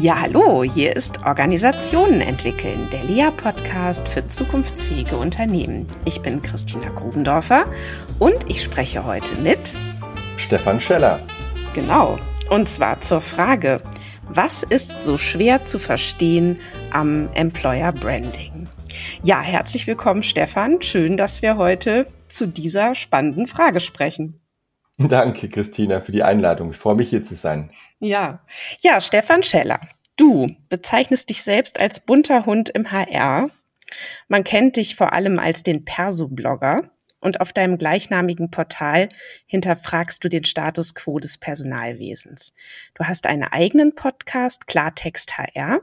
Ja, hallo, hier ist Organisationen entwickeln, der Lea-Podcast für zukunftsfähige Unternehmen. Ich bin Christina Grubendorfer und ich spreche heute mit Stefan Scheller. Genau, und zwar zur Frage, was ist so schwer zu verstehen am Employer Branding? Ja, herzlich willkommen, Stefan. Schön, dass wir heute zu dieser spannenden Frage sprechen. Danke, Christina, für die Einladung. Ich freue mich, hier zu sein. Ja, ja, Stefan Scheller. Du bezeichnest dich selbst als bunter Hund im HR. Man kennt dich vor allem als den Perso-Blogger und auf deinem gleichnamigen Portal hinterfragst du den Status quo des Personalwesens. Du hast einen eigenen Podcast, Klartext HR,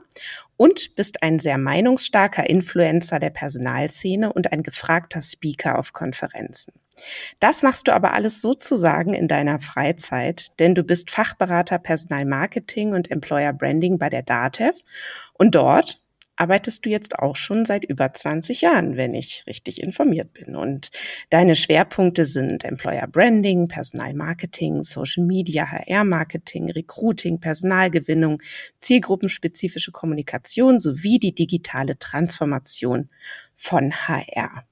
und bist ein sehr meinungsstarker Influencer der Personalszene und ein gefragter Speaker auf Konferenzen. Das machst du aber alles sozusagen in deiner Freizeit, denn du bist Fachberater Personalmarketing und Employer Branding bei der DATEV und dort arbeitest du jetzt auch schon seit über 20 Jahren, wenn ich richtig informiert bin. Und deine Schwerpunkte sind Employer Branding, Personalmarketing, Social Media, HR Marketing, Recruiting, Personalgewinnung, zielgruppenspezifische Kommunikation sowie die digitale Transformation von HR.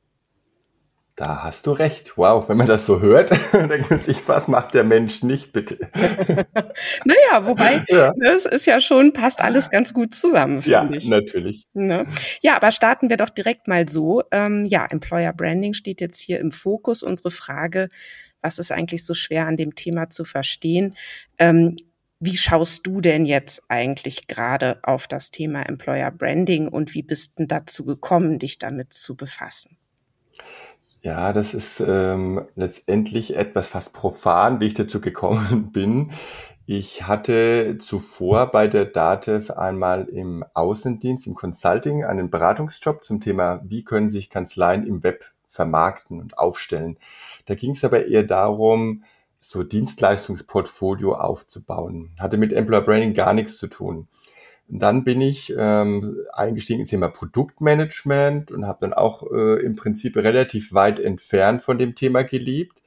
Da hast du recht. Wow, wenn man das so hört, denkt man sich, was macht der Mensch nicht, bitte? naja, wobei, ja. das ist ja schon, passt alles ganz gut zusammen, finde ja, ich. natürlich. Ne? Ja, aber starten wir doch direkt mal so. Ähm, ja, Employer Branding steht jetzt hier im Fokus. Unsere Frage, was ist eigentlich so schwer an dem Thema zu verstehen? Ähm, wie schaust du denn jetzt eigentlich gerade auf das Thema Employer Branding und wie bist denn dazu gekommen, dich damit zu befassen? Ja, das ist ähm, letztendlich etwas fast profan, wie ich dazu gekommen bin. Ich hatte zuvor bei der DATEV einmal im Außendienst, im Consulting, einen Beratungsjob zum Thema, wie können sich Kanzleien im Web vermarkten und aufstellen. Da ging es aber eher darum, so Dienstleistungsportfolio aufzubauen. Hatte mit Employer Branding gar nichts zu tun. Dann bin ich ähm, eingestiegen ins Thema Produktmanagement und habe dann auch äh, im Prinzip relativ weit entfernt von dem Thema gelebt,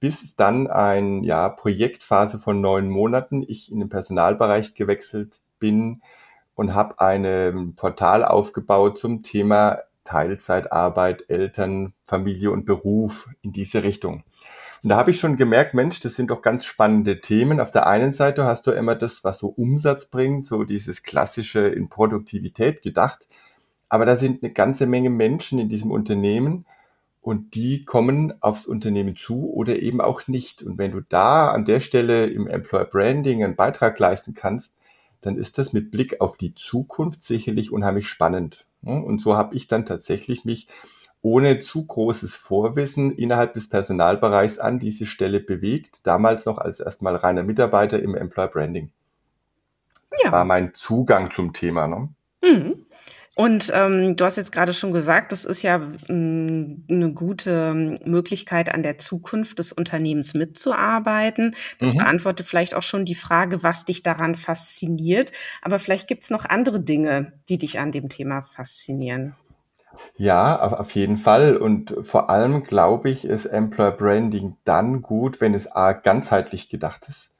bis dann ein ja, Projektphase von neun Monaten ich in den Personalbereich gewechselt bin und habe ein Portal aufgebaut zum Thema Teilzeitarbeit, Eltern, Familie und Beruf in diese Richtung. Und da habe ich schon gemerkt, Mensch, das sind doch ganz spannende Themen. Auf der einen Seite hast du immer das, was so Umsatz bringt, so dieses klassische in Produktivität gedacht. Aber da sind eine ganze Menge Menschen in diesem Unternehmen und die kommen aufs Unternehmen zu oder eben auch nicht. Und wenn du da an der Stelle im Employer Branding einen Beitrag leisten kannst, dann ist das mit Blick auf die Zukunft sicherlich unheimlich spannend. Und so habe ich dann tatsächlich mich ohne zu großes Vorwissen innerhalb des Personalbereichs an diese Stelle bewegt, damals noch als erstmal reiner Mitarbeiter im Employer Branding. Ja. war mein Zugang zum Thema. Ne? Mhm. Und ähm, du hast jetzt gerade schon gesagt, das ist ja mh, eine gute Möglichkeit, an der Zukunft des Unternehmens mitzuarbeiten. Das mhm. beantwortet vielleicht auch schon die Frage, was dich daran fasziniert. Aber vielleicht gibt es noch andere Dinge, die dich an dem Thema faszinieren. Ja, auf jeden Fall. Und vor allem glaube ich, ist Employer Branding dann gut, wenn es A, ganzheitlich gedacht ist.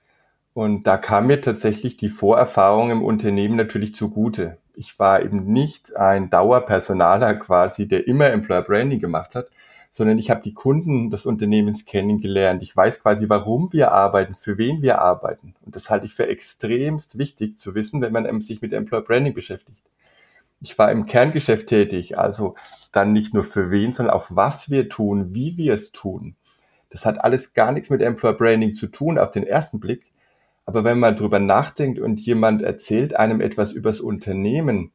Und da kam mir tatsächlich die Vorerfahrung im Unternehmen natürlich zugute. Ich war eben nicht ein Dauerpersonaler quasi, der immer Employer Branding gemacht hat, sondern ich habe die Kunden des Unternehmens kennengelernt. Ich weiß quasi, warum wir arbeiten, für wen wir arbeiten. Und das halte ich für extremst wichtig zu wissen, wenn man sich mit Employer Branding beschäftigt ich war im Kerngeschäft tätig, also dann nicht nur für wen, sondern auch was wir tun, wie wir es tun. Das hat alles gar nichts mit Employer Branding zu tun auf den ersten Blick. Aber wenn man drüber nachdenkt und jemand erzählt einem etwas übers Unternehmen,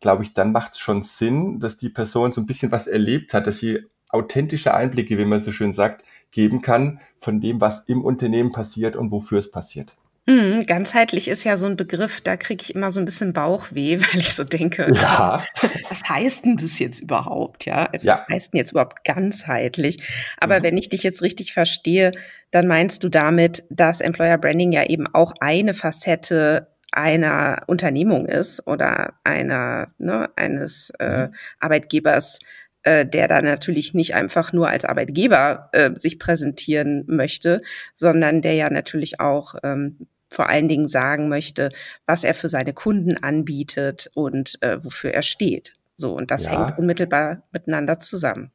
glaube ich, dann macht es schon Sinn, dass die Person so ein bisschen was erlebt hat, dass sie authentische Einblicke, wie man so schön sagt, geben kann von dem, was im Unternehmen passiert und wofür es passiert. Mhm, ganzheitlich ist ja so ein Begriff, da kriege ich immer so ein bisschen Bauchweh, weil ich so denke, ja. was heißt denn das jetzt überhaupt? Ja, also ja. was heißt denn jetzt überhaupt ganzheitlich? Aber mhm. wenn ich dich jetzt richtig verstehe, dann meinst du damit, dass Employer Branding ja eben auch eine Facette einer Unternehmung ist oder einer ne, eines äh, mhm. Arbeitgebers, äh, der da natürlich nicht einfach nur als Arbeitgeber äh, sich präsentieren möchte, sondern der ja natürlich auch ähm, vor allen Dingen sagen möchte, was er für seine Kunden anbietet und äh, wofür er steht. So, und das ja. hängt unmittelbar miteinander zusammen.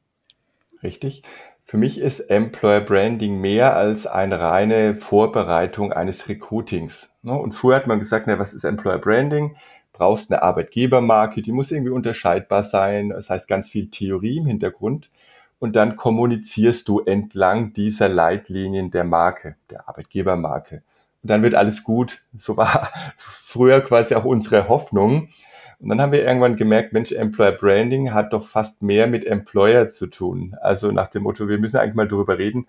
Richtig. Für mich ist Employer Branding mehr als eine reine Vorbereitung eines Recruitings. Ne? Und früher hat man gesagt, na, was ist Employer Branding? Brauchst eine Arbeitgebermarke, die muss irgendwie unterscheidbar sein. Das heißt ganz viel Theorie im Hintergrund. Und dann kommunizierst du entlang dieser Leitlinien der Marke, der Arbeitgebermarke. Und dann wird alles gut. So war früher quasi auch unsere Hoffnung. Und dann haben wir irgendwann gemerkt, Mensch, Employer Branding hat doch fast mehr mit Employer zu tun. Also nach dem Motto, wir müssen eigentlich mal darüber reden,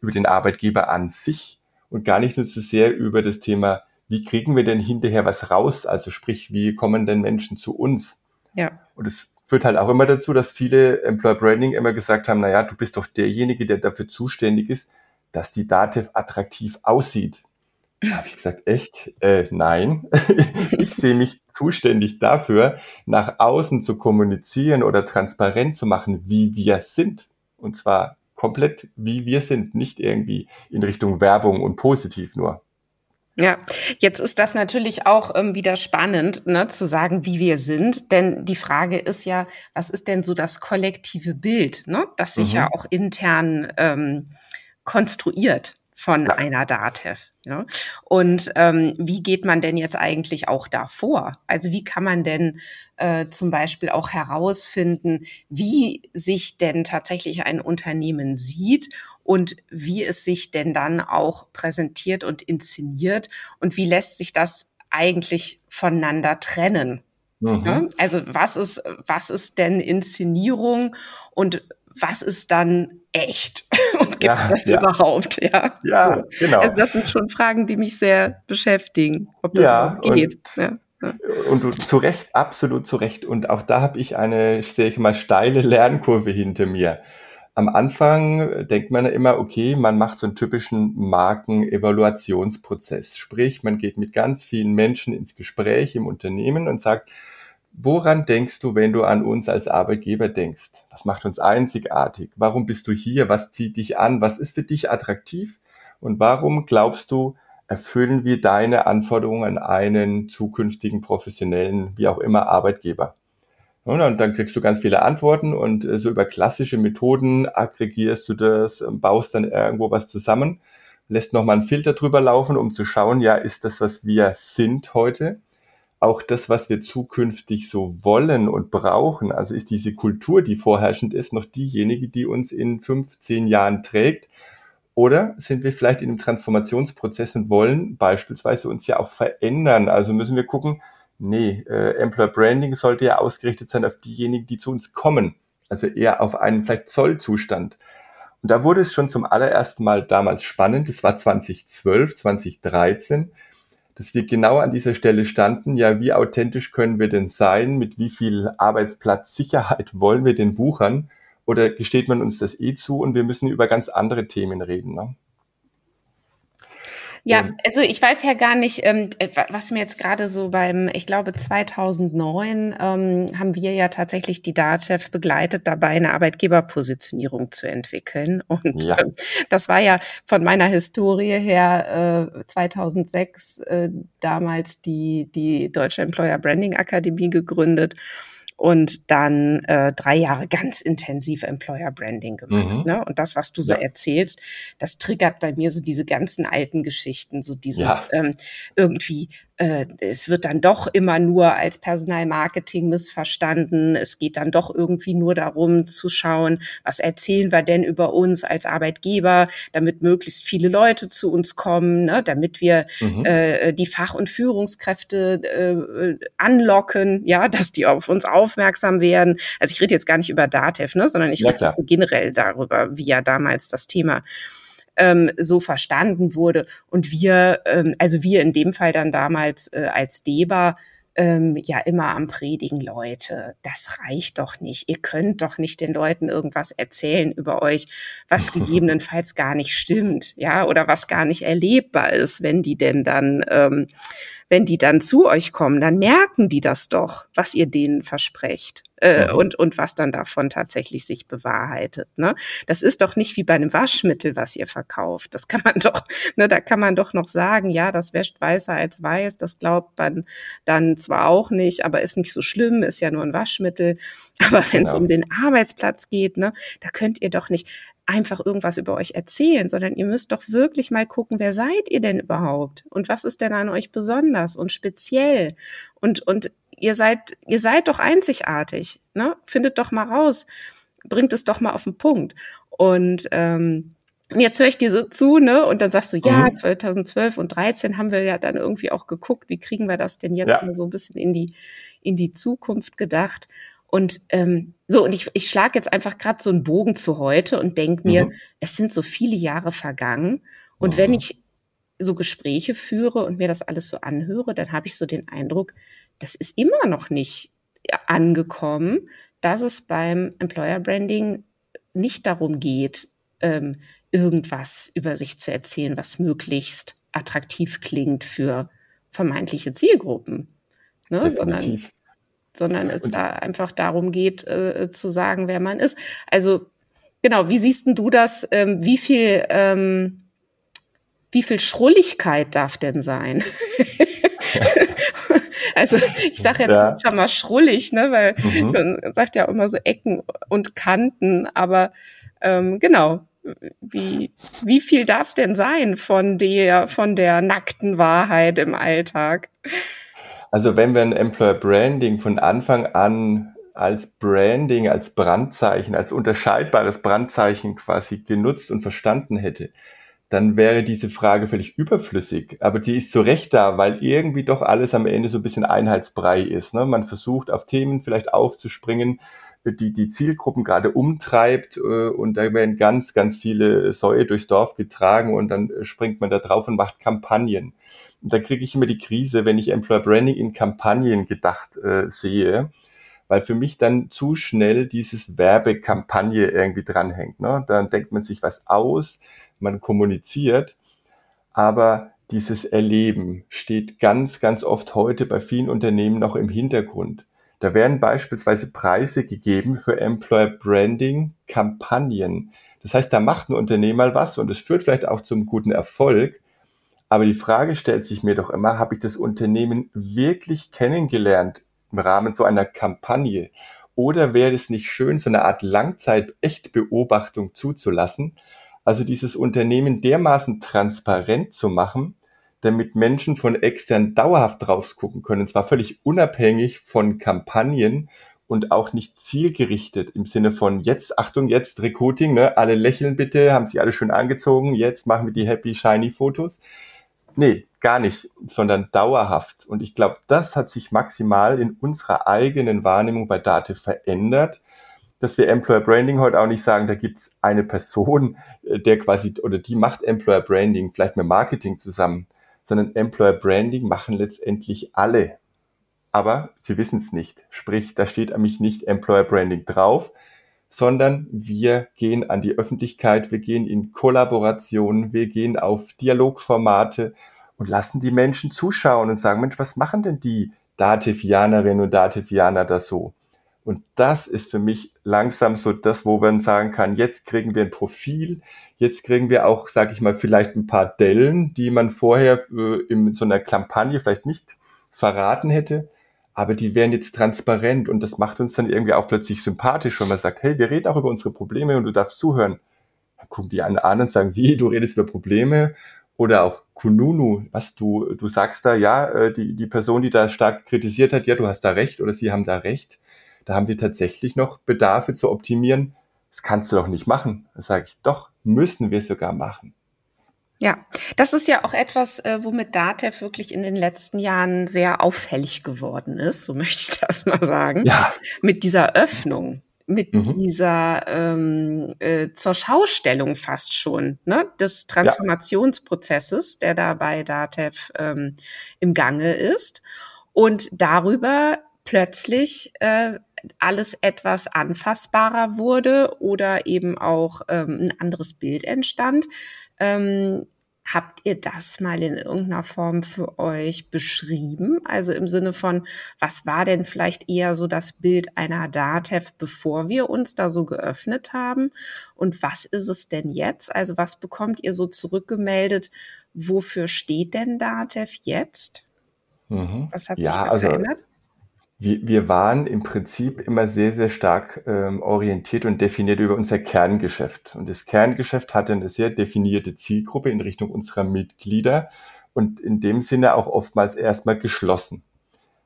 über den Arbeitgeber an sich und gar nicht nur so sehr über das Thema, wie kriegen wir denn hinterher was raus? Also sprich, wie kommen denn Menschen zu uns? Ja. Und es führt halt auch immer dazu, dass viele Employer Branding immer gesagt haben, naja, du bist doch derjenige, der dafür zuständig ist, dass die Dativ attraktiv aussieht. Da habe ich gesagt, echt? Äh, nein. ich sehe mich zuständig dafür, nach außen zu kommunizieren oder transparent zu machen, wie wir sind. Und zwar komplett, wie wir sind, nicht irgendwie in Richtung Werbung und positiv nur. Ja, jetzt ist das natürlich auch ähm, wieder spannend, ne, zu sagen, wie wir sind. Denn die Frage ist ja, was ist denn so das kollektive Bild, ne, das sich mhm. ja auch intern ähm, konstruiert von ja. einer DATEV. Ja? Und ähm, wie geht man denn jetzt eigentlich auch davor? Also wie kann man denn äh, zum Beispiel auch herausfinden, wie sich denn tatsächlich ein Unternehmen sieht und wie es sich denn dann auch präsentiert und inszeniert und wie lässt sich das eigentlich voneinander trennen? Mhm. Ja? Also was ist, was ist denn Inszenierung und was ist dann echt gibt ja, das ja. überhaupt? Ja, ja so. genau. Also das sind schon Fragen, die mich sehr beschäftigen, ob das ja, geht. Und, ja. Und du, zu Recht, absolut zu Recht. Und auch da habe ich eine, sehe ich mal, steile Lernkurve hinter mir. Am Anfang denkt man immer, okay, man macht so einen typischen Marken-Evaluationsprozess. Sprich, man geht mit ganz vielen Menschen ins Gespräch im Unternehmen und sagt, Woran denkst du, wenn du an uns als Arbeitgeber denkst? Was macht uns einzigartig? Warum bist du hier? Was zieht dich an? Was ist für dich attraktiv? Und warum glaubst du, erfüllen wir deine Anforderungen an einen zukünftigen professionellen, wie auch immer, Arbeitgeber? Und dann kriegst du ganz viele Antworten und äh, so über klassische Methoden aggregierst du das, baust dann irgendwo was zusammen, lässt nochmal einen Filter drüber laufen, um zu schauen, ja, ist das, was wir sind heute? Auch das, was wir zukünftig so wollen und brauchen, also ist diese Kultur, die vorherrschend ist, noch diejenige, die uns in 15 Jahren trägt? Oder sind wir vielleicht in einem Transformationsprozess und wollen beispielsweise uns ja auch verändern? Also müssen wir gucken, nee, äh, Employer Branding sollte ja ausgerichtet sein auf diejenigen, die zu uns kommen. Also eher auf einen vielleicht Zollzustand. Und da wurde es schon zum allerersten Mal damals spannend. Das war 2012, 2013 dass wir genau an dieser Stelle standen, ja, wie authentisch können wir denn sein, mit wie viel Arbeitsplatzsicherheit wollen wir denn wuchern oder gesteht man uns das eh zu und wir müssen über ganz andere Themen reden. Ne? Ja, also ich weiß ja gar nicht, ähm, äh, was mir jetzt gerade so beim, ich glaube 2009 ähm, haben wir ja tatsächlich die DATEV begleitet, dabei eine Arbeitgeberpositionierung zu entwickeln. Und ja. ähm, das war ja von meiner Historie her äh, 2006 äh, damals die, die Deutsche Employer Branding Akademie gegründet und dann äh, drei Jahre ganz intensiv Employer Branding gemacht. Mhm. Ne? Und das, was du so ja. erzählst, das triggert bei mir so diese ganzen alten Geschichten, so dieses ja. ähm, irgendwie äh, es wird dann doch immer nur als Personalmarketing missverstanden. Es geht dann doch irgendwie nur darum zu schauen, was erzählen wir denn über uns als Arbeitgeber, damit möglichst viele Leute zu uns kommen, ne, damit wir mhm. äh, die Fach- und Führungskräfte äh, anlocken, ja, dass die auf uns aufmerksam werden. Also ich rede jetzt gar nicht über DATEV, ne, sondern ich ja, rede so generell darüber, wie ja damals das Thema ähm, so verstanden wurde. Und wir, ähm, also wir in dem Fall dann damals äh, als DEBA, ähm, ja immer am Predigen, Leute, das reicht doch nicht. Ihr könnt doch nicht den Leuten irgendwas erzählen über euch, was gegebenenfalls gar nicht stimmt, ja, oder was gar nicht erlebbar ist, wenn die denn dann ähm, wenn die dann zu euch kommen, dann merken die das doch, was ihr denen versprecht äh, mhm. und, und was dann davon tatsächlich sich bewahrheitet. Ne? Das ist doch nicht wie bei einem Waschmittel, was ihr verkauft. Das kann man doch, ne, da kann man doch noch sagen, ja, das wäscht weißer als weiß, das glaubt man dann zwar auch nicht, aber ist nicht so schlimm, ist ja nur ein Waschmittel. Aber wenn es genau. um den Arbeitsplatz geht, ne, da könnt ihr doch nicht einfach irgendwas über euch erzählen, sondern ihr müsst doch wirklich mal gucken, wer seid ihr denn überhaupt? Und was ist denn an euch besonders und speziell? Und, und ihr seid, ihr seid doch einzigartig, ne? Findet doch mal raus, bringt es doch mal auf den Punkt. Und ähm, jetzt höre ich dir so zu, ne? Und dann sagst du, ja, mhm. 2012 und 13 haben wir ja dann irgendwie auch geguckt, wie kriegen wir das denn jetzt ja. mal so ein bisschen in die, in die Zukunft gedacht. Und ähm, so, und ich, ich schlage jetzt einfach gerade so einen Bogen zu heute und denke mir, mhm. es sind so viele Jahre vergangen. Und mhm. wenn ich so Gespräche führe und mir das alles so anhöre, dann habe ich so den Eindruck, das ist immer noch nicht angekommen, dass es beim Employer Branding nicht darum geht, ähm, irgendwas über sich zu erzählen, was möglichst attraktiv klingt für vermeintliche Zielgruppen. Ne? Sondern, sondern es und da einfach darum geht, äh, zu sagen, wer man ist. Also genau, wie siehst denn du das? Ähm, wie viel ähm, wie viel Schrulligkeit darf denn sein? also ich sage jetzt ja. zwar mal schrullig, ne, weil mhm. man sagt ja immer so Ecken und Kanten, aber ähm, genau, wie, wie viel darf es denn sein von der, von der nackten Wahrheit im Alltag? Also wenn wir ein Employer Branding von Anfang an als Branding, als Brandzeichen, als unterscheidbares Brandzeichen quasi genutzt und verstanden hätte, dann wäre diese Frage völlig überflüssig. Aber die ist zu Recht da, weil irgendwie doch alles am Ende so ein bisschen Einheitsbrei ist. Ne? Man versucht auf Themen vielleicht aufzuspringen, die die Zielgruppen gerade umtreibt äh, und da werden ganz, ganz viele Säue durchs Dorf getragen und dann springt man da drauf und macht Kampagnen. Und da kriege ich immer die Krise, wenn ich Employer Branding in Kampagnen gedacht äh, sehe, weil für mich dann zu schnell dieses Werbekampagne irgendwie dranhängt. Ne? Dann denkt man sich was aus, man kommuniziert, aber dieses Erleben steht ganz, ganz oft heute bei vielen Unternehmen noch im Hintergrund. Da werden beispielsweise Preise gegeben für Employer Branding Kampagnen. Das heißt, da macht ein Unternehmer was und es führt vielleicht auch zum guten Erfolg. Aber die Frage stellt sich mir doch immer, habe ich das Unternehmen wirklich kennengelernt im Rahmen so einer Kampagne? Oder wäre es nicht schön, so eine Art Langzeit-Echtbeobachtung zuzulassen, also dieses Unternehmen dermaßen transparent zu machen, damit Menschen von extern dauerhaft drauf gucken können, und zwar völlig unabhängig von Kampagnen und auch nicht zielgerichtet im Sinne von jetzt, Achtung, jetzt Recruiting, ne, alle lächeln bitte, haben sich alle schön angezogen, jetzt machen wir die happy, shiny Fotos. Nee, gar nicht, sondern dauerhaft. Und ich glaube, das hat sich maximal in unserer eigenen Wahrnehmung bei Date verändert dass wir Employer Branding heute auch nicht sagen, da gibt's eine Person, äh, der quasi oder die macht Employer Branding, vielleicht mit Marketing zusammen, sondern Employer Branding machen letztendlich alle. Aber sie wissen es nicht. Sprich, da steht nämlich nicht Employer Branding drauf, sondern wir gehen an die Öffentlichkeit, wir gehen in Kollaboration, wir gehen auf Dialogformate und lassen die Menschen zuschauen und sagen, Mensch, was machen denn die Dativianerinnen und Dativianer da so? Und das ist für mich langsam so das, wo man sagen kann, jetzt kriegen wir ein Profil, jetzt kriegen wir auch, sage ich mal, vielleicht ein paar Dellen, die man vorher äh, in so einer Kampagne vielleicht nicht verraten hätte, aber die wären jetzt transparent und das macht uns dann irgendwie auch plötzlich sympathisch, wenn man sagt, hey, wir reden auch über unsere Probleme und du darfst zuhören. Dann gucken die einen an und sagen, wie, du redest über Probleme oder auch Kununu, was du, du sagst da, ja, äh, die, die Person, die da stark kritisiert hat, ja, du hast da recht oder sie haben da recht da haben wir tatsächlich noch Bedarfe zu optimieren. Das kannst du doch nicht machen. Da sage ich, doch, müssen wir sogar machen. Ja, das ist ja auch etwas, äh, womit Datev wirklich in den letzten Jahren sehr auffällig geworden ist, so möchte ich das mal sagen. Ja. Mit dieser Öffnung, mit mhm. dieser ähm, äh, zur Schaustellung fast schon ne, des Transformationsprozesses, der da bei Datev ähm, im Gange ist. Und darüber plötzlich äh, alles etwas anfassbarer wurde oder eben auch ähm, ein anderes Bild entstand. Ähm, Habt ihr das mal in irgendeiner Form für euch beschrieben? Also im Sinne von, was war denn vielleicht eher so das Bild einer DATEV, bevor wir uns da so geöffnet haben? Und was ist es denn jetzt? Also was bekommt ihr so zurückgemeldet? Wofür steht denn DATEV jetzt? Mhm. Was hat ja, sich da also, verändert? Wir, wir waren im Prinzip immer sehr, sehr stark ähm, orientiert und definiert über unser Kerngeschäft. Und das Kerngeschäft hatte eine sehr definierte Zielgruppe in Richtung unserer Mitglieder und in dem Sinne auch oftmals erstmal geschlossen.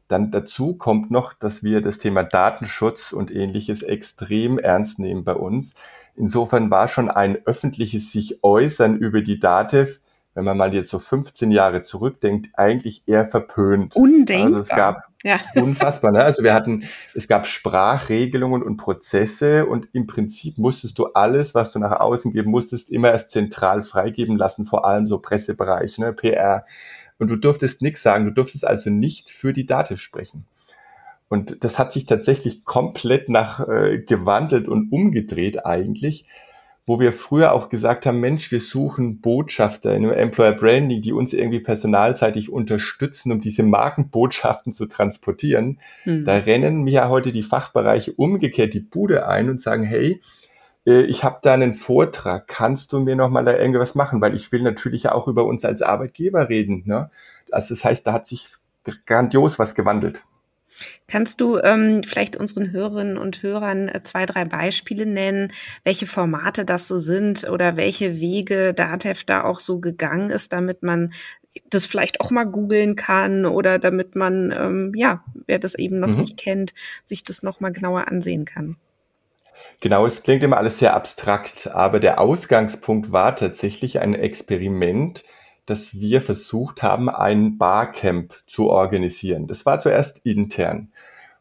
Dann dazu kommt noch, dass wir das Thema Datenschutz und ähnliches extrem ernst nehmen bei uns. Insofern war schon ein öffentliches sich äußern über die DATEV, wenn man mal jetzt so 15 Jahre zurückdenkt, eigentlich eher verpönt. Undenkbar. Also es gab ja. Unfassbar, ne? Also wir hatten, es gab Sprachregelungen und Prozesse und im Prinzip musstest du alles, was du nach außen geben musstest, immer erst zentral freigeben lassen, vor allem so Pressebereich, ne, PR. Und du durftest nichts sagen, du durftest also nicht für die Dativ sprechen. Und das hat sich tatsächlich komplett nach äh, gewandelt und umgedreht eigentlich wo wir früher auch gesagt haben, Mensch, wir suchen Botschafter in einem Employer Branding, die uns irgendwie personalseitig unterstützen, um diese Markenbotschaften zu transportieren. Mhm. Da rennen mir ja heute die Fachbereiche umgekehrt die Bude ein und sagen, hey, äh, ich habe da einen Vortrag, kannst du mir noch mal da irgendwas machen? Weil ich will natürlich auch über uns als Arbeitgeber reden. Ne? Also das heißt, da hat sich grandios was gewandelt. Kannst du ähm, vielleicht unseren Hörerinnen und Hörern äh, zwei, drei Beispiele nennen, welche Formate das so sind oder welche Wege DATEV da auch so gegangen ist, damit man das vielleicht auch mal googeln kann oder damit man, ähm, ja, wer das eben noch mhm. nicht kennt, sich das noch mal genauer ansehen kann? Genau, es klingt immer alles sehr abstrakt, aber der Ausgangspunkt war tatsächlich ein Experiment, dass wir versucht haben, ein Barcamp zu organisieren. Das war zuerst intern.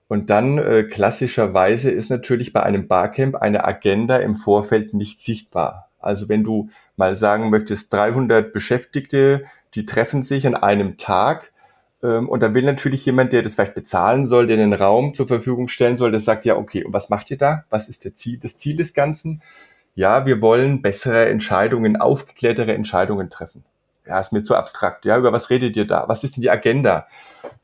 Und dann äh, klassischerweise ist natürlich bei einem Barcamp eine Agenda im Vorfeld nicht sichtbar. Also wenn du mal sagen möchtest, 300 Beschäftigte, die treffen sich an einem Tag ähm, und dann will natürlich jemand, der das vielleicht bezahlen soll, der den Raum zur Verfügung stellen soll, der sagt ja, okay, und was macht ihr da? Was ist der Ziel, das Ziel des Ganzen? Ja, wir wollen bessere Entscheidungen, aufgeklärtere Entscheidungen treffen ja, ist mir zu abstrakt. Ja, über was redet ihr da? Was ist denn die Agenda?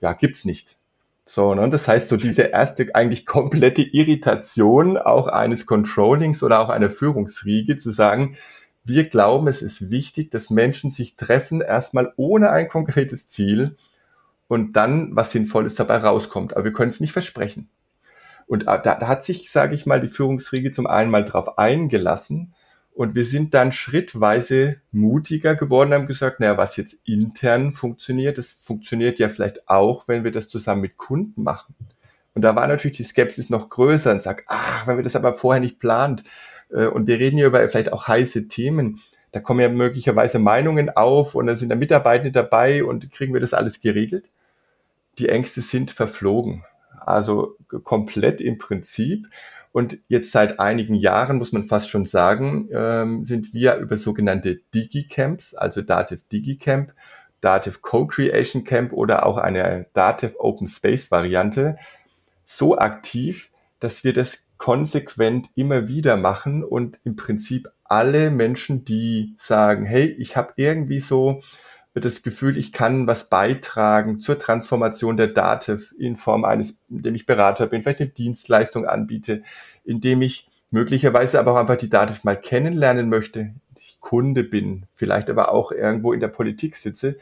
Ja, gibt's nicht. So, ne? Das heißt, so diese erste eigentlich komplette Irritation auch eines Controllings oder auch einer Führungsriege zu sagen, wir glauben, es ist wichtig, dass Menschen sich treffen, erstmal ohne ein konkretes Ziel und dann was Sinnvolles dabei rauskommt. Aber wir können es nicht versprechen. Und äh, da, da hat sich, sage ich mal, die Führungsriege zum einen mal drauf eingelassen und wir sind dann schrittweise mutiger geworden, haben gesagt, naja, was jetzt intern funktioniert, das funktioniert ja vielleicht auch, wenn wir das zusammen mit Kunden machen. Und da war natürlich die Skepsis noch größer und sagt, ah, wenn wir das aber vorher nicht plant, äh, und wir reden hier über vielleicht auch heiße Themen, da kommen ja möglicherweise Meinungen auf und dann sind da Mitarbeitende dabei und kriegen wir das alles geregelt. Die Ängste sind verflogen. Also komplett im Prinzip. Und jetzt seit einigen Jahren, muss man fast schon sagen, ähm, sind wir über sogenannte Digi-Camps, also Dativ Digi-Camp, Dativ Co-Creation Camp oder auch eine Dativ Open Space Variante so aktiv, dass wir das konsequent immer wieder machen und im Prinzip alle Menschen, die sagen, hey, ich habe irgendwie so das Gefühl, ich kann was beitragen zur Transformation der Dativ in Form eines, indem ich Berater bin, vielleicht eine Dienstleistung anbiete, indem ich möglicherweise aber auch einfach die Dativ mal kennenlernen möchte, ich Kunde bin, vielleicht aber auch irgendwo in der Politik sitze,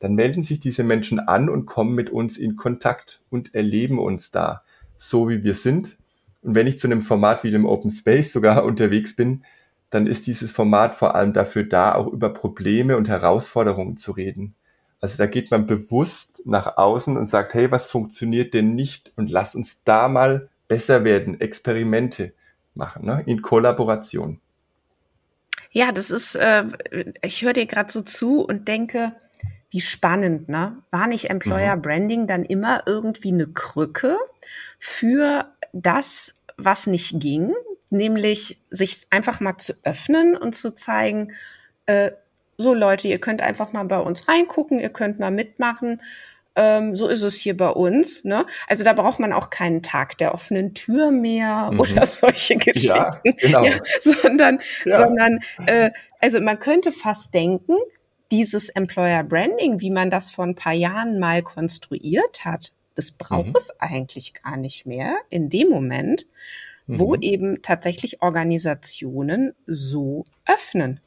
dann melden sich diese Menschen an und kommen mit uns in Kontakt und erleben uns da, so wie wir sind. Und wenn ich zu einem Format wie dem Open Space sogar unterwegs bin, dann ist dieses Format vor allem dafür da, auch über Probleme und Herausforderungen zu reden. Also da geht man bewusst nach außen und sagt, hey, was funktioniert denn nicht? Und lass uns da mal besser werden, Experimente machen, ne? in Kollaboration. Ja, das ist, äh, ich höre dir gerade so zu und denke, wie spannend, ne? War nicht Employer mhm. Branding dann immer irgendwie eine Krücke für das, was nicht ging? Nämlich sich einfach mal zu öffnen und zu zeigen, äh, so Leute, ihr könnt einfach mal bei uns reingucken, ihr könnt mal mitmachen. Ähm, so ist es hier bei uns. Ne? Also da braucht man auch keinen Tag der offenen Tür mehr mhm. oder solche Geschichten, ja, genau. ja, sondern, ja. sondern äh, also man könnte fast denken, dieses Employer Branding, wie man das vor ein paar Jahren mal konstruiert hat, das braucht mhm. es eigentlich gar nicht mehr in dem Moment, wo mhm. eben tatsächlich Organisationen so öffnen.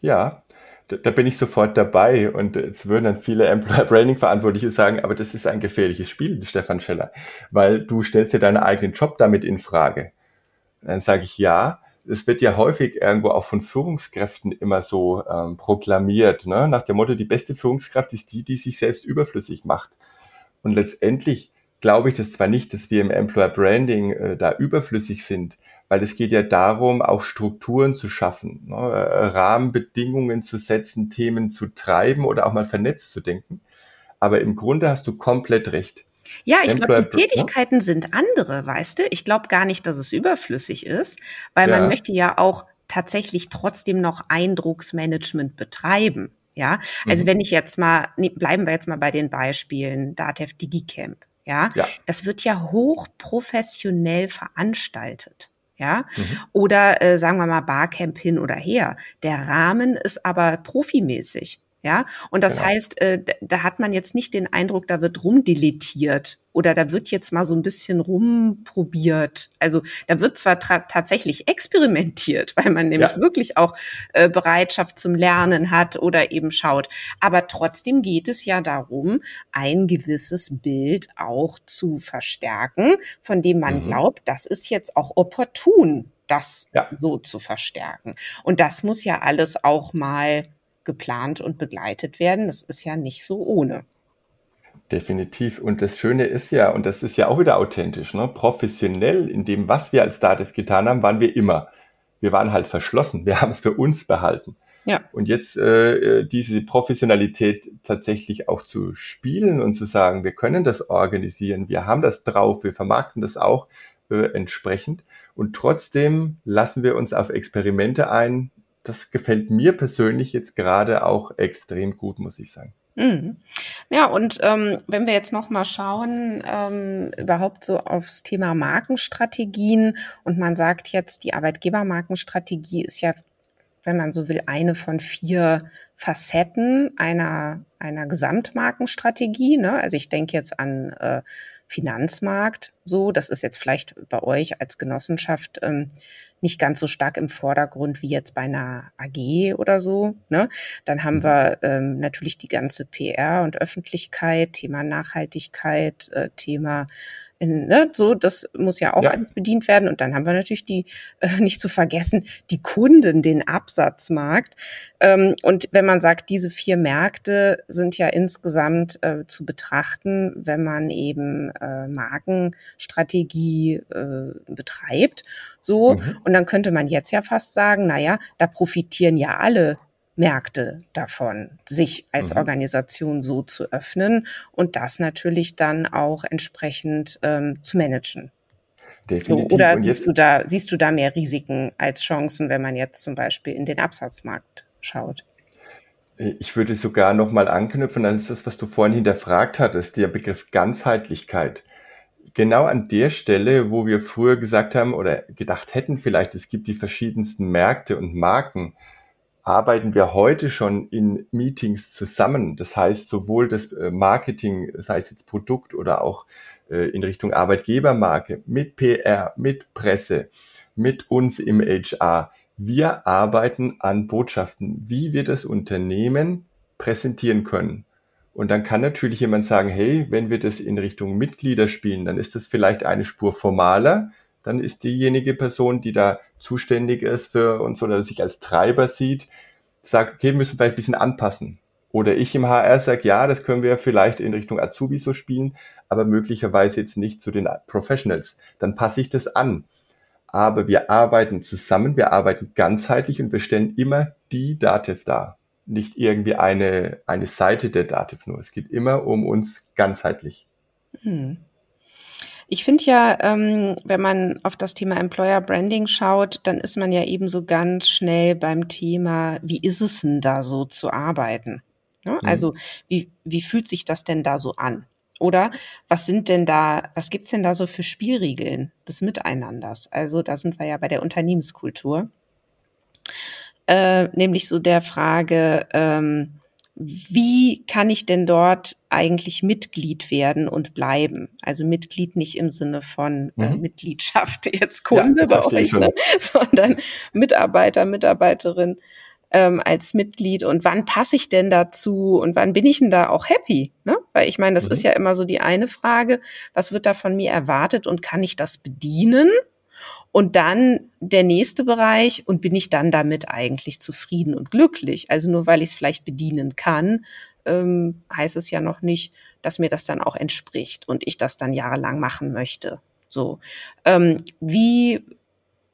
Ja, da, da, bin ich sofort dabei und jetzt würden dann viele Employer Branding Verantwortliche sagen, aber das ist ein gefährliches Spiel, Stefan Scheller, weil du stellst dir deinen eigenen Job damit in Frage. Dann sage ich ja, es wird ja häufig irgendwo auch von Führungskräften immer so ähm, proklamiert, ne? nach dem Motto, die beste Führungskraft ist die, die sich selbst überflüssig macht. Und letztendlich glaube ich das zwar nicht, dass wir im Employer Branding äh, da überflüssig sind, weil es geht ja darum, auch Strukturen zu schaffen, ne? Äh, Rahmenbedingungen zu setzen, Themen zu treiben oder auch mal vernetzt zu denken. Aber im Grunde hast du komplett recht. Ja, ich glaube, die Tätigkeiten ne? sind andere, weißt du? Ich glaube gar nicht, dass es überflüssig ist, weil ja. man möchte ja auch tatsächlich trotzdem noch Eindrucksmanagement betreiben. Ja, also mhm. wenn ich jetzt mal, nee, bleiben wir jetzt mal bei den Beispielen Datev Digicamp. Ja? ja, das wird ja hochprofessionell veranstaltet. Ja, mhm. oder äh, sagen wir mal Barcamp hin oder her. Der Rahmen ist aber profimäßig. Ja, und das genau. heißt, äh, da hat man jetzt nicht den Eindruck, da wird rumdeletiert oder da wird jetzt mal so ein bisschen rumprobiert. Also da wird zwar tatsächlich experimentiert, weil man nämlich ja. wirklich auch äh, Bereitschaft zum Lernen hat oder eben schaut. Aber trotzdem geht es ja darum, ein gewisses Bild auch zu verstärken, von dem man mhm. glaubt, das ist jetzt auch opportun, das ja. so zu verstärken. Und das muss ja alles auch mal geplant und begleitet werden. Das ist ja nicht so ohne. Definitiv. Und das Schöne ist ja, und das ist ja auch wieder authentisch, ne? professionell in dem, was wir als Dativ getan haben, waren wir immer. Wir waren halt verschlossen. Wir haben es für uns behalten. Ja. Und jetzt äh, diese Professionalität tatsächlich auch zu spielen und zu sagen, wir können das organisieren, wir haben das drauf, wir vermarkten das auch äh, entsprechend. Und trotzdem lassen wir uns auf Experimente ein, das gefällt mir persönlich jetzt gerade auch extrem gut, muss ich sagen. Mhm. Ja, und ähm, wenn wir jetzt noch mal schauen, ähm, überhaupt so aufs Thema Markenstrategien und man sagt jetzt, die Arbeitgebermarkenstrategie ist ja, wenn man so will, eine von vier Facetten einer einer Gesamtmarkenstrategie. Ne? Also ich denke jetzt an äh, Finanzmarkt so. Das ist jetzt vielleicht bei euch als Genossenschaft ähm, nicht ganz so stark im Vordergrund wie jetzt bei einer AG oder so. Ne? Dann haben mhm. wir ähm, natürlich die ganze PR und Öffentlichkeit, Thema Nachhaltigkeit, äh, Thema in, ne, so, das muss ja auch ja. alles bedient werden. Und dann haben wir natürlich die, äh, nicht zu vergessen, die Kunden, den Absatzmarkt. Ähm, und wenn man sagt, diese vier Märkte sind ja insgesamt äh, zu betrachten, wenn man eben äh, Markenstrategie äh, betreibt. So, mhm. und dann könnte man jetzt ja fast sagen, na ja, da profitieren ja alle Märkte davon, sich als mhm. Organisation so zu öffnen und das natürlich dann auch entsprechend ähm, zu managen. Definitiv. Oder siehst du, da, siehst du da mehr Risiken als Chancen, wenn man jetzt zum Beispiel in den Absatzmarkt schaut? Ich würde sogar noch mal anknüpfen an das, was du vorhin hinterfragt hattest, der Begriff Ganzheitlichkeit. Genau an der Stelle, wo wir früher gesagt haben oder gedacht hätten vielleicht, es gibt die verschiedensten Märkte und Marken, arbeiten wir heute schon in Meetings zusammen. Das heißt, sowohl das äh, Marketing, sei es jetzt Produkt oder auch äh, in Richtung Arbeitgebermarke, mit PR, mit Presse, mit uns im HR. Wir arbeiten an Botschaften, wie wir das Unternehmen präsentieren können. Und dann kann natürlich jemand sagen, hey, wenn wir das in Richtung Mitglieder spielen, dann ist das vielleicht eine Spur formaler, dann ist diejenige Person, die da zuständig ist für uns oder sich als Treiber sieht, sagt, okay, wir müssen vielleicht ein bisschen anpassen. Oder ich im HR sage, ja, das können wir vielleicht in Richtung Azubi so spielen, aber möglicherweise jetzt nicht zu den Professionals. Dann passe ich das an. Aber wir arbeiten zusammen, wir arbeiten ganzheitlich und wir stellen immer die Dativ dar. Nicht irgendwie eine, eine Seite der Dativ nur. Es geht immer um uns ganzheitlich. Hm. Ich finde ja, ähm, wenn man auf das Thema Employer Branding schaut, dann ist man ja eben so ganz schnell beim Thema, wie ist es denn da so zu arbeiten? Ja, mhm. Also wie, wie fühlt sich das denn da so an? Oder was sind denn da, was gibt's denn da so für Spielregeln des Miteinanders? Also da sind wir ja bei der Unternehmenskultur. äh, nämlich so der Frage, ähm, wie kann ich denn dort eigentlich Mitglied werden und bleiben? Also Mitglied nicht im Sinne von äh, mhm. Mitgliedschaft, jetzt Kunde ja, bei euch, ne? sondern Mitarbeiter, Mitarbeiterin ähm, als Mitglied und wann passe ich denn dazu und wann bin ich denn da auch happy? Ne? Weil ich meine, das mhm. ist ja immer so die eine Frage, was wird da von mir erwartet und kann ich das bedienen? Und dann der nächste Bereich und bin ich dann damit eigentlich zufrieden und glücklich? Also nur weil ich es vielleicht bedienen kann, ähm, heißt es ja noch nicht, dass mir das dann auch entspricht und ich das dann jahrelang machen möchte. So, ähm, wie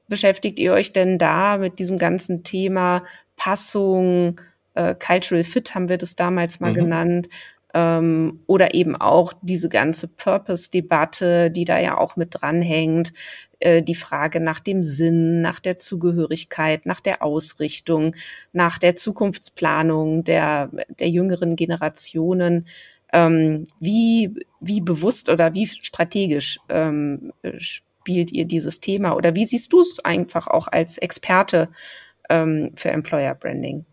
beschäftigt ihr euch denn da mit diesem ganzen Thema Passung, äh, Cultural Fit haben wir das damals mal mhm. genannt, ähm, oder eben auch diese ganze Purpose-Debatte, die da ja auch mit dranhängt, äh, die Frage nach dem Sinn, nach der Zugehörigkeit, nach der Ausrichtung, nach der Zukunftsplanung der, der jüngeren Generationen. Ähm, wie, wie bewusst oder wie strategisch ähm, spielt ihr dieses Thema oder wie siehst du es einfach auch als Experte ähm, für Employer Branding?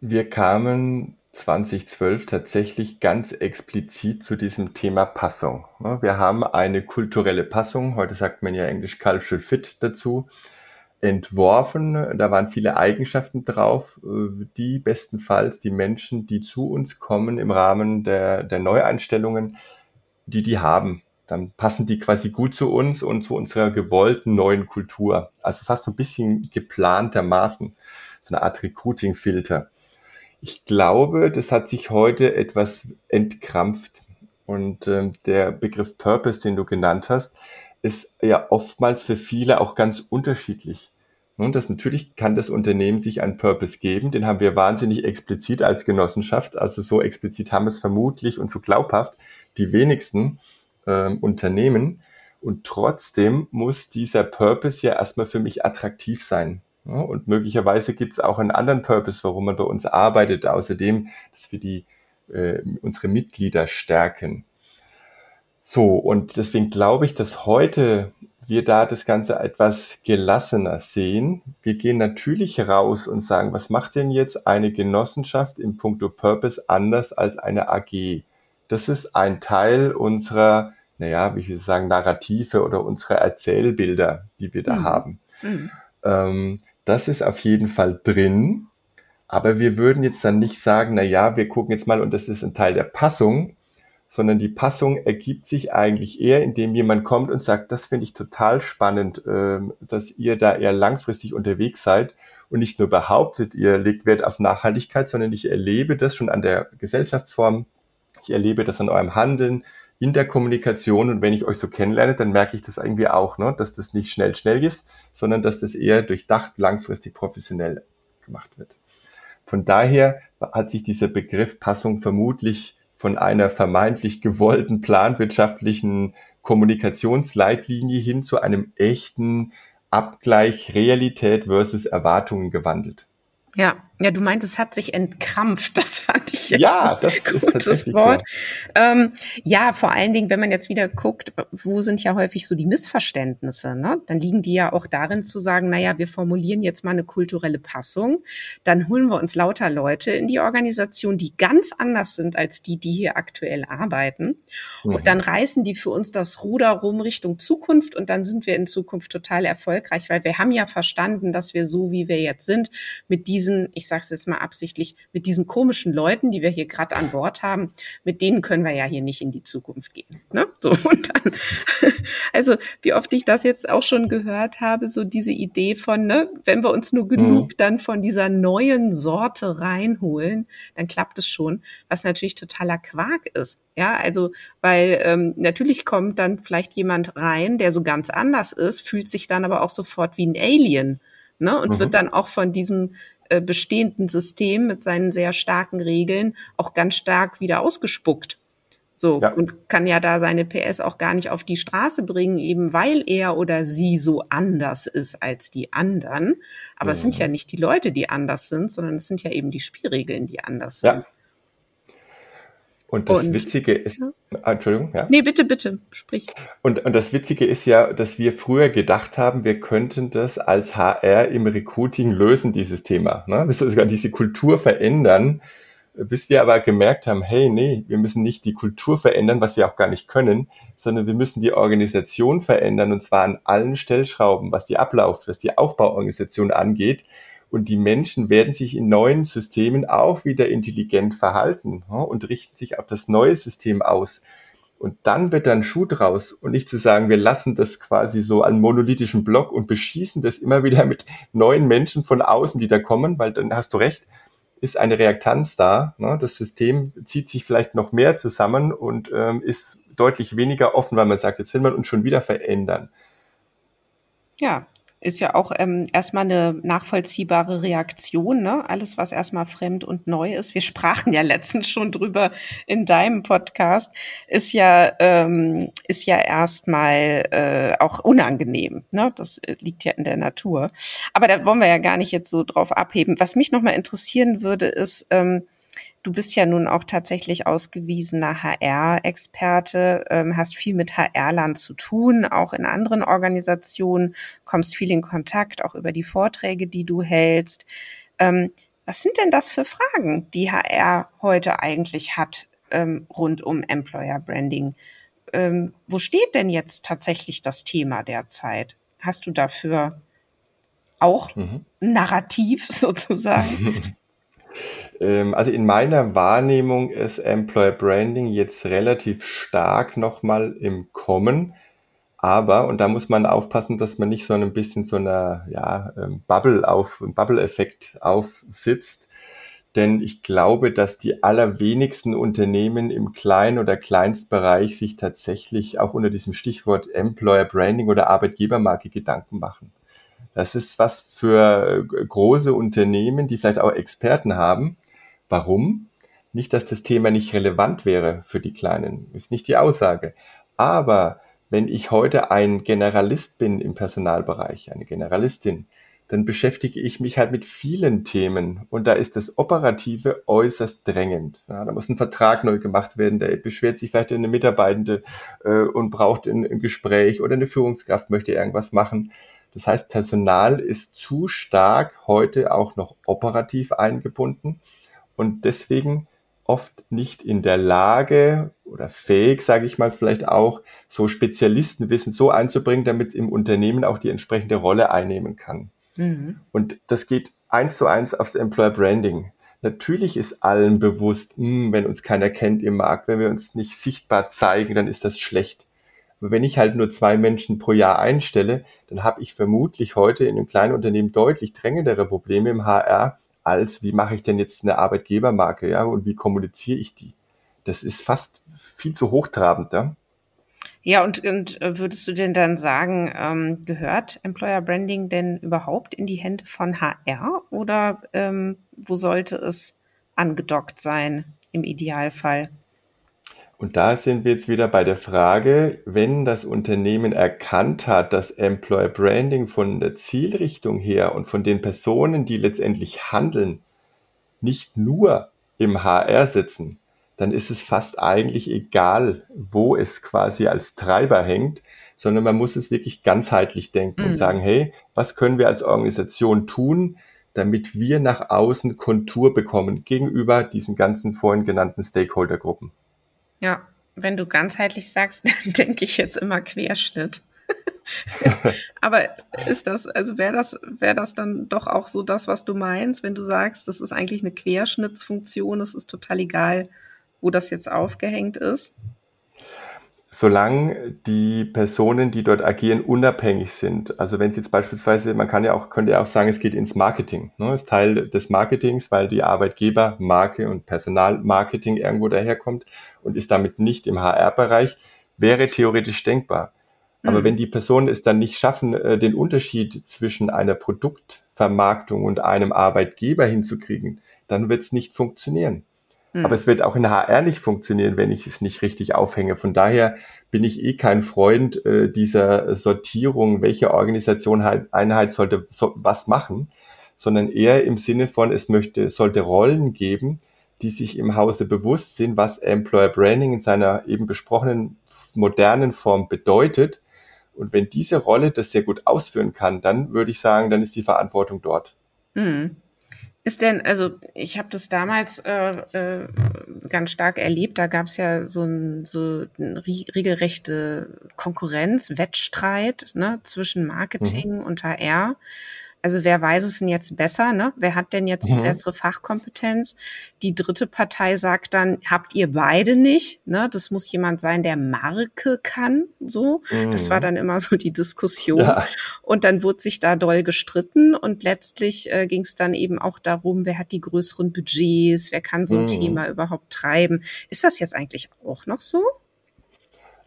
Wir kamen 2012 tatsächlich ganz explizit zu diesem Thema Passung. Wir haben eine kulturelle Passung, heute sagt man ja Englisch Cultural Fit dazu, entworfen. Da waren viele Eigenschaften drauf, die bestenfalls die Menschen, die zu uns kommen im Rahmen der, der Neueinstellungen, die die haben. Dann passen die quasi gut zu uns und zu unserer gewollten neuen Kultur. Also fast so ein bisschen geplantermaßen. So eine Art Recruiting-Filter. Ich glaube, das hat sich heute etwas entkrampft. Und ähm, der Begriff Purpose, den du genannt hast, ist ja oftmals für viele auch ganz unterschiedlich. Und das natürlich kann das Unternehmen sich einen Purpose geben, den haben wir wahnsinnig explizit als Genossenschaft, also so explizit haben es vermutlich und so glaubhaft die wenigsten ähm, Unternehmen. Und trotzdem muss dieser Purpose ja erstmal für mich attraktiv sein. Ja, und möglicherweise gibt es auch einen anderen Purpose, warum man bei uns arbeitet, außerdem, dass wir die, äh, unsere Mitglieder stärken. So, und deswegen glaube ich, dass heute wir da das Ganze etwas gelassener sehen. Wir gehen natürlich raus und sagen, was macht denn jetzt eine Genossenschaft im Punkto Purpose anders als eine AG? Das ist ein Teil unserer, naja, wie ich will sagen, Narrative oder unserer Erzählbilder, die wir da mhm. haben. Mhm. Ähm, das ist auf jeden Fall drin. Aber wir würden jetzt dann nicht sagen, na ja, wir gucken jetzt mal und das ist ein Teil der Passung, sondern die Passung ergibt sich eigentlich eher, indem jemand kommt und sagt, das finde ich total spannend, ähm, dass ihr da eher langfristig unterwegs seid und nicht nur behauptet, ihr legt Wert auf Nachhaltigkeit, sondern ich erlebe das schon an der Gesellschaftsform, ich erlebe das an eurem Handeln, in der Kommunikation und wenn ich euch so kennenlerne, dann merke ich das irgendwie auch, ne? dass das nicht schnell, schnell ist, sondern dass das eher durchdacht, langfristig professionell gemacht wird. Von daher hat sich dieser Begriff Passung vermutlich von einer vermeintlich gewollten planwirtschaftlichen Kommunikationsleitlinie hin zu einem echten Abgleich Realität versus Erwartungen gewandelt. Ja, ja, du meint, es hat sich entkrampft. Das fand ich jetzt ja, das ein gutes Wort. So. Ähm, ja, vor allen Dingen, wenn man jetzt wieder guckt, wo sind ja häufig so die Missverständnisse, ne? Dann liegen die ja auch darin zu sagen, naja, wir formulieren jetzt mal eine kulturelle Passung, dann holen wir uns lauter Leute in die Organisation, die ganz anders sind als die, die hier aktuell arbeiten. Mhm. Und dann reißen die für uns das Ruder rum Richtung Zukunft und dann sind wir in Zukunft total erfolgreich, weil wir haben ja verstanden, dass wir so, wie wir jetzt sind, mit diesen, ich sage es jetzt mal absichtlich, mit diesen komischen Leuten, die wir hier gerade an Bord haben, mit denen können wir ja hier nicht in die Zukunft gehen. Ne? So und dann, also wie oft ich das jetzt auch schon gehört habe, so diese Idee von, ne, wenn wir uns nur genug mhm. dann von dieser neuen Sorte reinholen, dann klappt es schon, was natürlich totaler Quark ist. Ja, also weil ähm, natürlich kommt dann vielleicht jemand rein, der so ganz anders ist, fühlt sich dann aber auch sofort wie ein Alien. Ne, und mhm. wird dann auch von diesem äh, bestehenden System mit seinen sehr starken Regeln auch ganz stark wieder ausgespuckt. So, ja. und kann ja da seine PS auch gar nicht auf die Straße bringen, eben weil er oder sie so anders ist als die anderen. Aber mhm. es sind ja nicht die Leute, die anders sind, sondern es sind ja eben die Spielregeln, die anders sind. Und das und, Witzige ist, ja. Ah, Entschuldigung, ja. Nee, bitte, bitte, sprich. Und, und das Witzige ist ja, dass wir früher gedacht haben, wir könnten das als HR im Recruiting lösen, dieses Thema. Ne? Wir sogar diese Kultur verändern, bis wir aber gemerkt haben, hey, nee, wir müssen nicht die Kultur verändern, was wir auch gar nicht können, sondern wir müssen die Organisation verändern und zwar an allen Stellschrauben, was die Ablauf, was die Aufbauorganisation angeht. Und die Menschen werden sich in neuen Systemen auch wieder intelligent verhalten und richten sich auf das neue System aus. Und dann wird dann Schuh draus und nicht zu sagen, wir lassen das quasi so an monolithischen Block und beschießen das immer wieder mit neuen Menschen von außen, die da kommen, weil dann hast du recht, ist eine Reaktanz da. Ne? Das System zieht sich vielleicht noch mehr zusammen und ähm, ist deutlich weniger offen, weil man sagt, jetzt will man uns schon wieder verändern. Ja, ist ja auch ähm, erstmal eine nachvollziehbare Reaktion, ne? Alles, was erstmal fremd und neu ist. Wir sprachen ja letztens schon drüber in deinem Podcast, ist ja, ähm, ist ja erstmal äh, auch unangenehm. Ne? Das äh, liegt ja in der Natur. Aber da wollen wir ja gar nicht jetzt so drauf abheben. Was mich nochmal interessieren würde, ist, ähm, Du bist ja nun auch tatsächlich ausgewiesener HR-Experte, ähm, hast viel mit HR-Lern zu tun, auch in anderen Organisationen, kommst viel in Kontakt, auch über die Vorträge, die du hältst. Ähm, was sind denn das für Fragen, die HR heute eigentlich hat ähm, rund um Employer Branding? Wo steht denn jetzt tatsächlich das Thema derzeit? Hast du dafür auch mhm. Narrativ sozusagen? Ähm, also in meiner Wahrnehmung ist Employer Branding jetzt relativ stark nochmal im Kommen. Aber, und da muss man aufpassen, dass man nicht so ein bisschen so einer ja, ähm, Bubble auf, Bubble-Effekt aufsitzt. Denn ich glaube, dass die allerwenigsten Unternehmen im Klein- oder Kleinstbereich sich tatsächlich auch unter diesem Stichwort Employer Branding oder Arbeitgebermarke Gedanken machen. Das ist was für äh, große Unternehmen, die vielleicht auch Experten haben. Warum? Nicht, dass das Thema nicht relevant wäre für die Kleinen, ist nicht die Aussage. Aber wenn ich heute ein Generalist bin im Personalbereich, eine Generalistin, dann beschäftige ich mich halt mit vielen Themen und da ist das Operative äußerst drängend. Ja, da muss ein Vertrag neu gemacht werden, da beschwert sich vielleicht eine Mitarbeitende äh, und braucht ein, ein Gespräch oder eine Führungskraft möchte irgendwas machen. Das heißt, Personal ist zu stark heute auch noch operativ eingebunden und deswegen oft nicht in der Lage oder fähig, sage ich mal, vielleicht auch so Spezialistenwissen so einzubringen, damit es im Unternehmen auch die entsprechende Rolle einnehmen kann. Mhm. Und das geht eins zu eins aufs Employer Branding. Natürlich ist allen bewusst, mh, hm, wenn uns keiner kennt im Markt, wenn wir uns nicht sichtbar zeigen, dann ist das schlecht. Aber wenn ich halt nur zwei Menschen pro Jahr einstelle, dann habe ich vermutlich heute in einem kleinen Unternehmen deutlich drängendere Probleme im HR, als wie mache ich denn jetzt eine Arbeitgebermarke, ja, und wie kommuniziere ich die? Das ist fast viel zu hochtrabend, ja. Ja, und, und würdest du denn dann sagen, ähm, gehört Employer Branding denn überhaupt in die Hände von HR oder ähm, wo sollte es angedockt sein im Idealfall? Und da sind wir jetzt wieder bei der Frage, wenn das Unternehmen erkannt hat, dass Employer Branding von der Zielrichtung her und von den Personen, die letztendlich handeln, nicht nur im HR sitzen, dann ist es fast eigentlich egal, wo es quasi als Treiber hängt, sondern man muss es wirklich ganzheitlich denken mhm. und sagen, hey, was können wir als Organisation tun, damit wir nach außen Kontur bekommen gegenüber diesen ganzen vorhin genannten Stakeholdergruppen. Ja, wenn du ganzheitlich sagst, dann denke ich jetzt immer Querschnitt. Aber ist das, also wäre das, wäre das dann doch auch so das, was du meinst, wenn du sagst, das ist eigentlich eine Querschnittsfunktion, es ist total egal, wo das jetzt aufgehängt ist? Solange die Personen, die dort agieren, unabhängig sind. Also wenn es jetzt beispielsweise, man kann ja auch, könnte ja auch sagen, es geht ins Marketing. Ne? Ist Teil des Marketings, weil die Arbeitgeber Marke und Personalmarketing irgendwo daherkommt und ist damit nicht im HR-Bereich, wäre theoretisch denkbar. Aber mhm. wenn die Personen es dann nicht schaffen, äh, den Unterschied zwischen einer Produktvermarktung und einem Arbeitgeber hinzukriegen, dann wird es nicht funktionieren. Mhm. Aber es wird auch in HR nicht funktionieren, wenn ich es nicht richtig aufhänge. Von daher bin ich eh kein Freund äh, dieser Sortierung, welche Organisation halt, Einheit sollte so, was machen, sondern eher im Sinne von, es möchte, sollte Rollen geben, die sich im Hause bewusst sind, was Employer Branding in seiner eben besprochenen modernen Form bedeutet. Und wenn diese Rolle das sehr gut ausführen kann, dann würde ich sagen, dann ist die Verantwortung dort. Hm. Ist denn, also ich habe das damals äh, äh, ganz stark erlebt, da gab es ja so ein so eine regelrechte Konkurrenz, Wettstreit ne, zwischen Marketing mhm. und HR. Also wer weiß es denn jetzt besser? Ne? Wer hat denn jetzt die mhm. bessere Fachkompetenz? Die dritte Partei sagt dann, habt ihr beide nicht? Ne? Das muss jemand sein, der Marke kann. So, mhm. das war mhm. dann immer so die Diskussion. Ja. Und dann wurde sich da doll gestritten und letztlich äh, ging es dann eben auch darum, wer hat die größeren Budgets, wer kann so ein mhm. Thema überhaupt treiben. Ist das jetzt eigentlich auch noch so?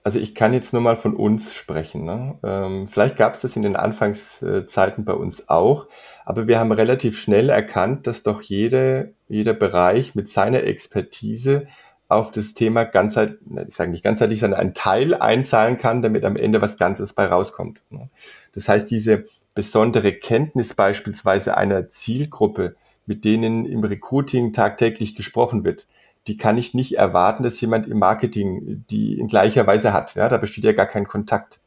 Also ich kann jetzt nur mal von uns sprechen. Ne? Ähm, vielleicht gab es das in den Anfangszeiten bei uns auch, aber wir haben relativ schnell erkannt, dass doch jede, jeder Bereich mit seiner Expertise auf das Thema ganzheitlich, ich sage nicht ganzheitlich, sondern einen Teil einzahlen kann, damit am Ende was Ganzes bei rauskommt. Ne? Das heißt, diese besondere Kenntnis beispielsweise einer Zielgruppe, mit denen im Recruiting tagtäglich gesprochen wird, die kann ich nicht erwarten, dass jemand im Marketing die in gleicher Weise hat. Ja, da besteht ja gar kein Kontakt.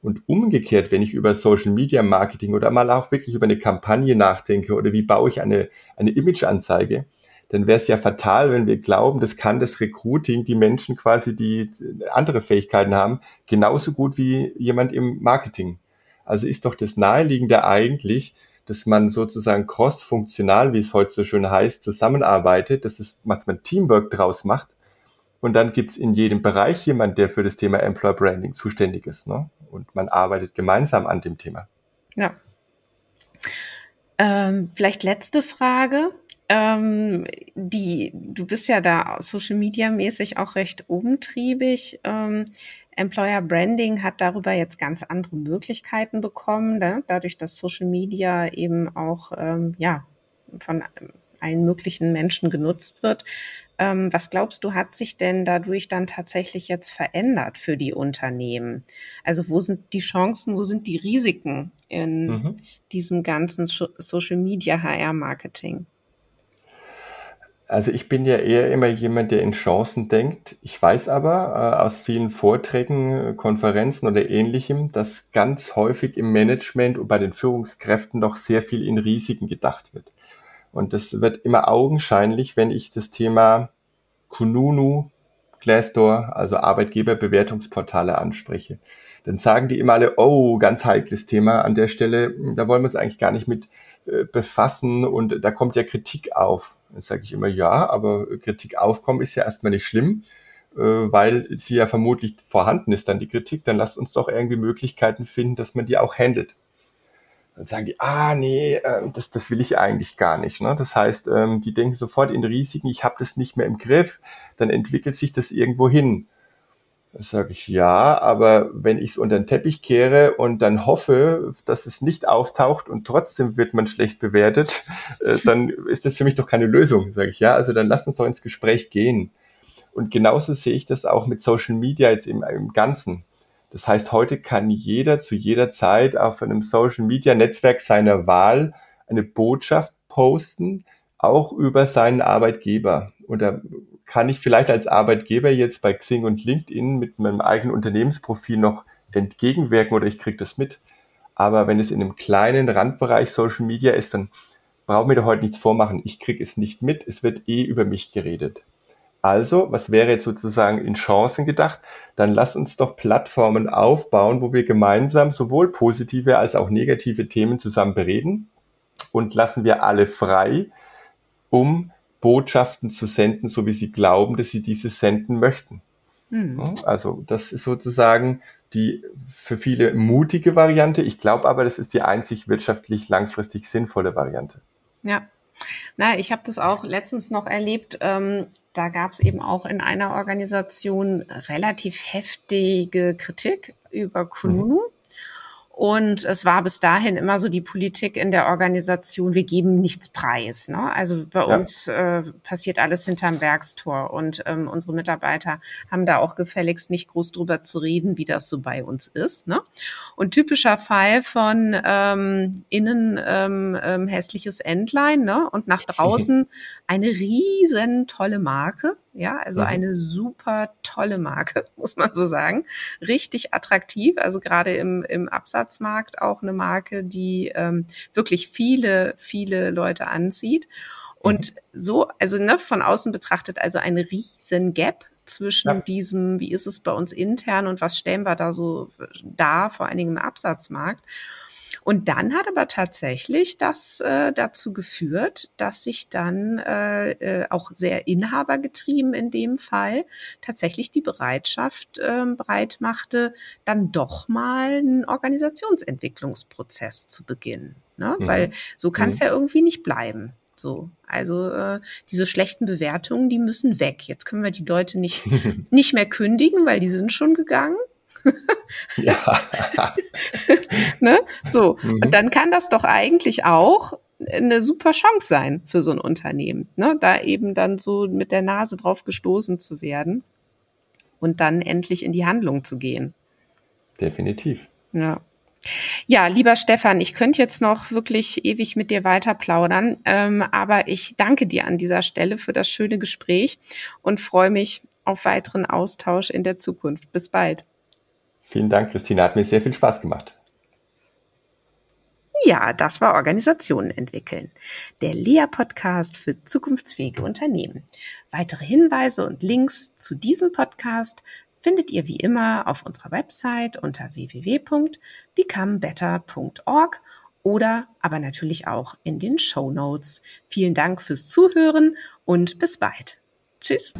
Und umgekehrt, wenn ich über Social Media Marketing oder mal auch wirklich über eine Kampagne nachdenke oder wie baue ich eine, eine Imageanzeige, dann wäre es ja fatal, wenn wir glauben, das kann das Recruiting, die Menschen quasi, die andere Fähigkeiten haben, genauso gut wie jemand im Marketing. Also ist doch das Naheliegende eigentlich, dass man sozusagen cross-funktional, wie es heute so schön heißt, zusammenarbeitet, dass es, was man Teamwork draus macht. Und dann gibt's in jedem Bereich jemand, der für das Thema Employer Branding zuständig ist. Ne? Und man arbeitet gemeinsam an dem Thema. Ja. Ähm, vielleicht letzte Frage. Ähm, die, du bist ja da Social Media mäßig auch recht umtriebig. Ähm, Employer Branding hat darüber jetzt ganz andere Möglichkeiten bekommen, ne? dadurch, dass Social Media eben auch ähm, ja von allen möglichen Menschen genutzt wird. Ähm, was glaubst du, hat sich denn dadurch dann tatsächlich jetzt verändert für die Unternehmen? Also wo sind die Chancen, wo sind die Risiken in mhm. diesem ganzen Social Media HR Marketing? Also ich bin ja eher immer jemand, der in Chancen denkt. Ich weiß aber äh, aus vielen Vorträgen, Konferenzen oder ähnlichem, dass ganz häufig im Management und bei den Führungskräften noch sehr viel in Risiken gedacht wird. Und das wird immer augenscheinlich, wenn ich das Thema Kununu, Glassdoor, also Arbeitgeberbewertungsportale anspreche. Dann sagen die immer alle, oh, ganz heikles Thema an der Stelle, da wollen wir uns eigentlich gar nicht mit äh, befassen und da kommt ja Kritik auf. Dann sage ich immer, ja, aber Kritik aufkommen ist ja erstmal nicht schlimm, äh, weil sie ja vermutlich vorhanden ist, dann die Kritik. Dann lasst uns doch irgendwie Möglichkeiten finden, dass man die auch handelt. Dann sagen die, ah nee, äh, das, das will ich eigentlich gar nicht. Ne? Das heißt, ähm, die denken sofort in Risiken, ich habe das nicht mehr im Griff, dann entwickelt sich das irgendwo hin. Sage ich ja, aber wenn ich es unter den Teppich kehre und dann hoffe, dass es nicht auftaucht und trotzdem wird man schlecht bewertet, äh, dann ist das für mich doch keine Lösung, sage ich ja. Also dann lasst uns doch ins Gespräch gehen. Und genauso sehe ich das auch mit Social Media jetzt im, im Ganzen. Das heißt, heute kann jeder zu jeder Zeit auf einem Social Media Netzwerk seiner Wahl eine Botschaft posten, auch über seinen Arbeitgeber. Und da kann ich vielleicht als Arbeitgeber jetzt bei Xing und LinkedIn mit meinem eigenen Unternehmensprofil noch entgegenwirken oder ich kriege das mit. Aber wenn es in einem kleinen Randbereich Social Media ist, dann brauchen wir da heute nichts vormachen. Ich kriege es nicht mit, es wird eh über mich geredet. Also, was wäre jetzt sozusagen in Chancen gedacht? Dann lass uns doch Plattformen aufbauen, wo wir gemeinsam sowohl positive als auch negative Themen zusammen bereden und lassen wir alle frei, um Botschaften zu senden, so wie sie glauben, dass sie diese senden möchten. Mhm. Also das ist sozusagen die für viele mutige Variante. Ich glaube aber, das ist die einzig wirtschaftlich langfristig sinnvolle Variante. Ja. Na, ich habe das auch letztens noch erlebt. Ähm, da gab es eben auch in einer Organisation relativ heftige Kritik über Kununu. Mhm. Und es war bis dahin immer so die Politik in der Organisation, wir geben nichts preis. Ne? Also bei ja. uns äh, passiert alles hinterm Werkstor und ähm, unsere Mitarbeiter haben da auch gefälligst nicht groß drüber zu reden, wie das so bei uns ist. Ne? Und typischer Fall von ähm, innen ähm, ähm, hässliches Entlein ne? und nach draußen eine riesen tolle Marke. Ja, also mhm. eine super tolle Marke, muss man so sagen. Richtig attraktiv, also gerade im, im Absatzmarkt auch eine Marke, die ähm, wirklich viele, viele Leute anzieht. Und mhm. so, also ne, von außen betrachtet, also ein riesen Gap zwischen ja. diesem, wie ist es bei uns intern und was stellen wir da so da, vor allen Dingen im Absatzmarkt. Und dann hat aber tatsächlich das äh, dazu geführt, dass sich dann äh, äh, auch sehr inhabergetrieben in dem Fall tatsächlich die Bereitschaft äh, breit machte, dann doch mal einen Organisationsentwicklungsprozess zu beginnen. Ne? Mhm. Weil so kann es mhm. ja irgendwie nicht bleiben. So, also äh, diese schlechten Bewertungen, die müssen weg. Jetzt können wir die Leute nicht nicht mehr kündigen, weil die sind schon gegangen ja. ne? So. Mhm. Und dann kann das doch eigentlich auch eine super Chance sein für so ein Unternehmen, ne? da eben dann so mit der Nase drauf gestoßen zu werden und dann endlich in die Handlung zu gehen. Definitiv. Ja. Ja, lieber Stefan, ich könnte jetzt noch wirklich ewig mit dir weiter plaudern, ähm, aber ich danke dir an dieser Stelle für das schöne Gespräch und freue mich auf weiteren Austausch in der Zukunft. Bis bald. Vielen Dank, Christina. Hat mir sehr viel Spaß gemacht. Ja, das war Organisationen entwickeln. Der LEA-Podcast für zukunftsfähige Unternehmen. Weitere Hinweise und Links zu diesem Podcast findet ihr wie immer auf unserer Website unter www.becomebetter.org oder aber natürlich auch in den Show Notes. Vielen Dank fürs Zuhören und bis bald. Tschüss.